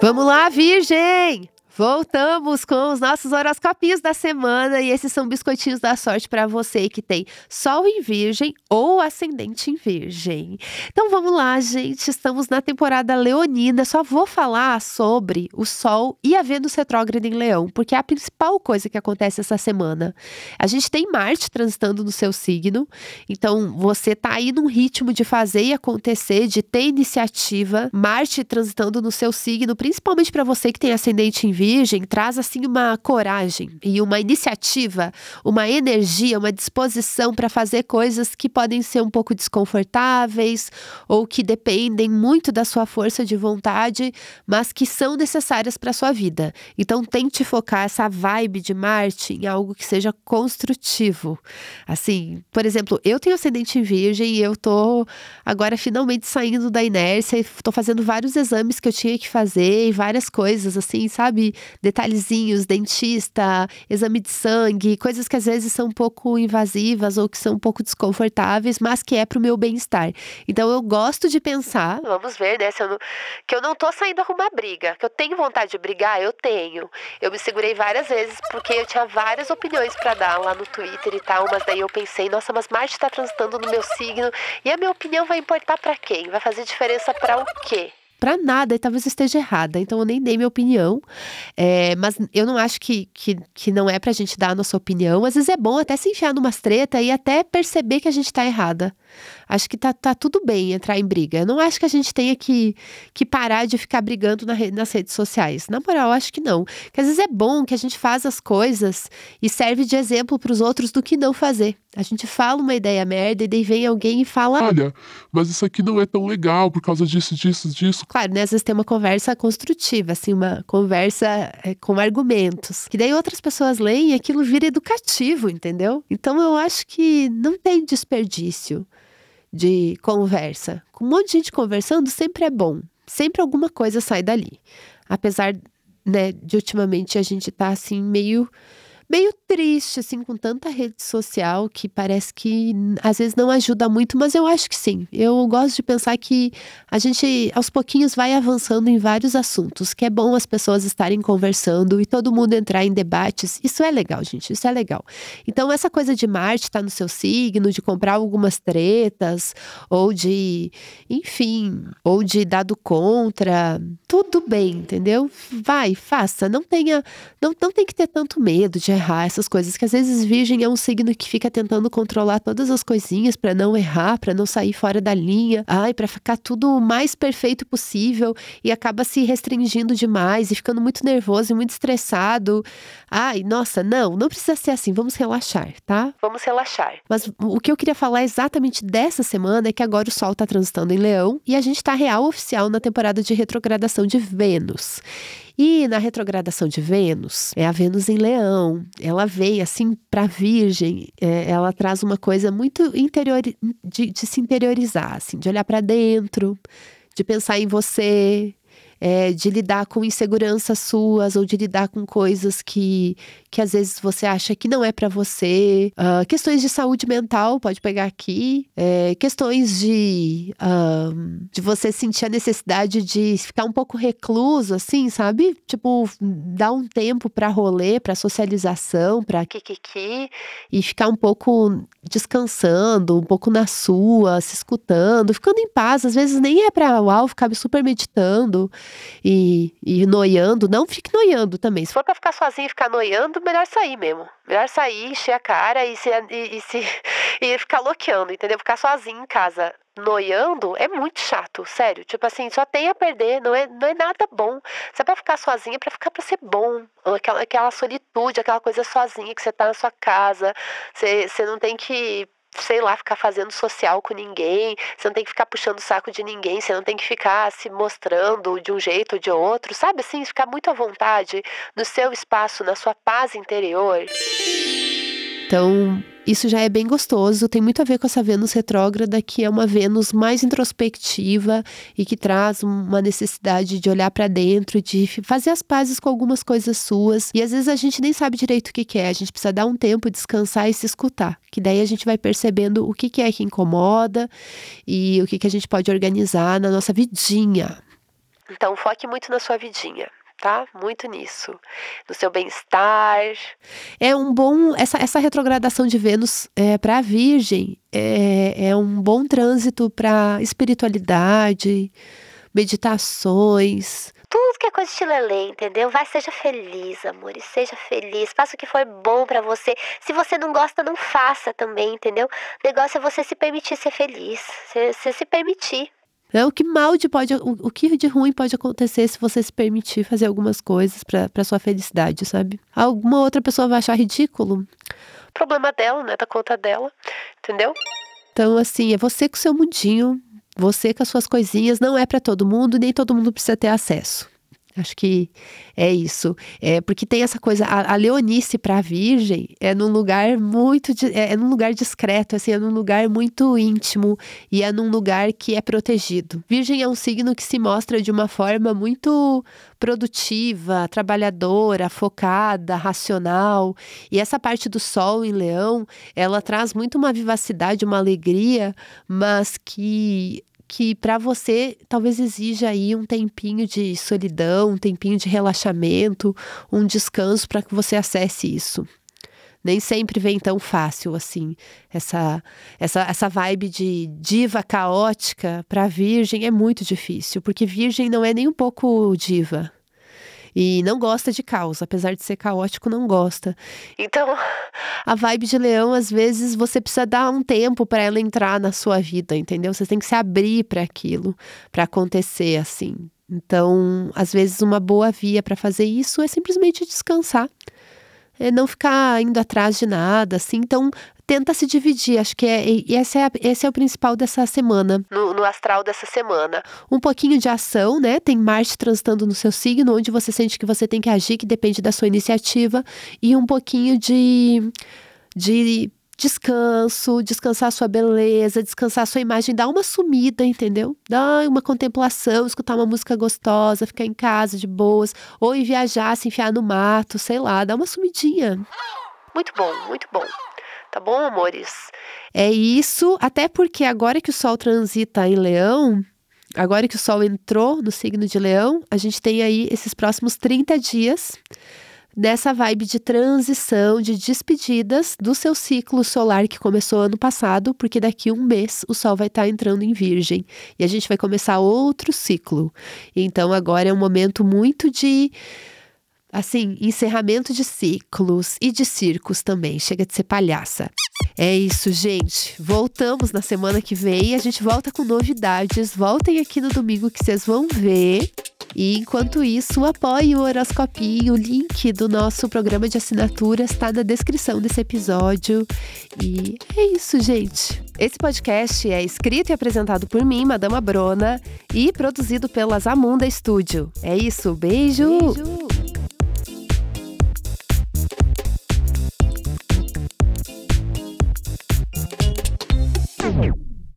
Vamos lá, Virgem! Voltamos com os nossos horoscopinhos da semana e esses são biscoitinhos da sorte para você que tem Sol em Virgem ou Ascendente em Virgem. Então vamos lá, gente. Estamos na temporada leonina. Só vou falar sobre o Sol e a Vênus retrógrada em Leão, porque é a principal coisa que acontece essa semana. A gente tem Marte transitando no seu signo, então você tá aí num ritmo de fazer e acontecer, de ter iniciativa. Marte transitando no seu signo, principalmente para você que tem Ascendente em Virgem Virgem traz assim uma coragem e uma iniciativa, uma energia, uma disposição para fazer coisas que podem ser um pouco desconfortáveis ou que dependem muito da sua força de vontade, mas que são necessárias para sua vida. Então tente focar essa vibe de Marte em algo que seja construtivo. Assim, por exemplo, eu tenho ascendente em Virgem e eu tô agora finalmente saindo da inércia e tô fazendo vários exames que eu tinha que fazer e várias coisas assim, sabe? Detalhezinhos, dentista, exame de sangue, coisas que às vezes são um pouco invasivas ou que são um pouco desconfortáveis, mas que é para o meu bem-estar. Então eu gosto de pensar, vamos ver, né, eu não, que eu não tô saindo arrumar briga, que eu tenho vontade de brigar, eu tenho. Eu me segurei várias vezes porque eu tinha várias opiniões para dar lá no Twitter e tal, mas daí eu pensei, nossa, mas Marte está transitando no meu signo e a minha opinião vai importar para quem? Vai fazer diferença para o quê? Para nada e talvez esteja errada. Então eu nem dei minha opinião. É, mas eu não acho que, que, que não é pra gente dar a nossa opinião. Às vezes é bom até se enfiar numa treta e até perceber que a gente tá errada. Acho que tá, tá tudo bem entrar em briga. Eu não acho que a gente tenha que, que parar de ficar brigando na, nas redes sociais. Na moral, acho que não. Que às vezes é bom que a gente faz as coisas e serve de exemplo para os outros do que não fazer. A gente fala uma ideia merda e daí vem alguém e fala: Olha, mas isso aqui não é tão legal por causa disso, disso, disso. Claro, né? Às vezes tem uma conversa construtiva, assim, uma conversa é, com argumentos. Que daí outras pessoas leem e aquilo vira educativo, entendeu? Então eu acho que não tem desperdício de conversa. Com um monte de gente conversando sempre é bom. Sempre alguma coisa sai dali. Apesar, né, de ultimamente a gente tá assim meio meio triste, assim, com tanta rede social que parece que às vezes não ajuda muito, mas eu acho que sim. Eu gosto de pensar que a gente aos pouquinhos vai avançando em vários assuntos, que é bom as pessoas estarem conversando e todo mundo entrar em debates. Isso é legal, gente, isso é legal. Então, essa coisa de Marte estar tá no seu signo, de comprar algumas tretas, ou de, enfim, ou de dado contra, tudo bem, entendeu? Vai, faça. Não tenha, não, não tem que ter tanto medo de errar essas coisas, que às vezes Virgem é um signo que fica tentando controlar todas as coisinhas para não errar, para não sair fora da linha, ai, para ficar tudo o mais perfeito possível e acaba se restringindo demais e ficando muito nervoso e muito estressado. Ai, nossa, não, não precisa ser assim, vamos relaxar, tá? Vamos relaxar. Mas o que eu queria falar exatamente dessa semana é que agora o Sol tá transitando em Leão e a gente tá real oficial na temporada de retrogradação de Vênus. E na retrogradação de Vênus, é a Vênus em Leão, ela vem assim para Virgem, é, ela traz uma coisa muito interior de, de se interiorizar, assim, de olhar para dentro, de pensar em você, é, de lidar com inseguranças suas ou de lidar com coisas que, que às vezes você acha que não é para você. Uh, questões de saúde mental, pode pegar aqui. É, questões de, de você sentir a necessidade de ficar um pouco recluso, assim, sabe? Tipo, dar um tempo para rolê, para socialização, para kikiki e ficar um pouco descansando, um pouco na sua, se escutando, ficando em paz. Às vezes nem é para uau, ficar super meditando e, e noiando. Não fique noiando também. Se for para ficar sozinho e ficar noiando, melhor sair mesmo. Melhor sair, encher a cara e se, e, e se e ficar loqueando, entendeu? Ficar sozinho em casa noiando é muito chato, sério. Tipo assim, só tem a perder, não é, não é nada bom. Você é pra ficar sozinha, é pra ficar pra ser bom. Aquela, aquela solitude, aquela coisa sozinha que você tá na sua casa. Você, você não tem que sei lá, ficar fazendo social com ninguém, você não tem que ficar puxando o saco de ninguém, você não tem que ficar se mostrando de um jeito ou de outro, sabe assim, ficar muito à vontade no seu espaço, na sua paz interior. Então, isso já é bem gostoso, tem muito a ver com essa Vênus retrógrada, que é uma Vênus mais introspectiva e que traz uma necessidade de olhar para dentro, de fazer as pazes com algumas coisas suas. E às vezes a gente nem sabe direito o que, que é, a gente precisa dar um tempo, descansar e se escutar. Que daí a gente vai percebendo o que, que é que incomoda e o que, que a gente pode organizar na nossa vidinha. Então foque muito na sua vidinha tá? Muito nisso, no seu bem-estar. É um bom essa, essa retrogradação de Vênus é, para a Virgem é, é um bom trânsito para espiritualidade, meditações. Tudo que é coisa de lelê, entendeu? Vai, seja feliz, amor, seja feliz. Faça o que for bom para você. Se você não gosta, não faça também, entendeu? O negócio é você se permitir ser feliz. Você se permitir. É, o que mal de pode, o, o, que de ruim pode acontecer se você se permitir fazer algumas coisas para sua felicidade, sabe? Alguma outra pessoa vai achar ridículo. Problema dela, né? Da conta dela, entendeu? Então, assim, é você com seu mundinho, você com as suas coisinhas, não é para todo mundo, nem todo mundo precisa ter acesso. Acho que é isso. É porque tem essa coisa, a, a Leonice para a Virgem é num lugar muito, é, é num lugar discreto, assim, é num lugar muito íntimo e é num lugar que é protegido. Virgem é um signo que se mostra de uma forma muito produtiva, trabalhadora, focada, racional. E essa parte do Sol em Leão, ela traz muito uma vivacidade, uma alegria, mas que que para você talvez exija aí um tempinho de solidão, um tempinho de relaxamento, um descanso para que você acesse isso. Nem sempre vem tão fácil assim. Essa essa essa vibe de diva caótica para virgem é muito difícil, porque virgem não é nem um pouco diva e não gosta de caos, apesar de ser caótico, não gosta. Então, a vibe de leão, às vezes, você precisa dar um tempo para ela entrar na sua vida, entendeu? Você tem que se abrir para aquilo, para acontecer assim. Então, às vezes, uma boa via para fazer isso é simplesmente descansar. É não ficar indo atrás de nada, assim. Então, tenta se dividir. Acho que é, esse, é, esse é o principal dessa semana. No, no, astral dessa semana. Um pouquinho de ação, né? Tem Marte transitando no seu signo, onde você sente que você tem que agir, que depende da sua iniciativa. E um pouquinho de. de descanso, descansar sua beleza, descansar sua imagem, dar uma sumida, entendeu? Dar uma contemplação, escutar uma música gostosa, ficar em casa de boas, ou ir viajar, se enfiar no mato, sei lá, dar uma sumidinha. Muito bom, muito bom. Tá bom, amores? É isso, até porque agora que o Sol transita em Leão, agora que o Sol entrou no signo de Leão, a gente tem aí esses próximos 30 dias nessa vibe de transição, de despedidas do seu ciclo solar que começou ano passado, porque daqui um mês o Sol vai estar tá entrando em Virgem e a gente vai começar outro ciclo. Então agora é um momento muito de Assim, encerramento de ciclos e de circos também. Chega de ser palhaça. É isso, gente. Voltamos na semana que vem. A gente volta com novidades. Voltem aqui no domingo que vocês vão ver. E enquanto isso, apoie o Horoscopinho. O link do nosso programa de assinatura está na descrição desse episódio. E é isso, gente. Esse podcast é escrito e apresentado por mim, Madama Brona, e produzido pela Zamunda Studio. É isso, beijo. beijo.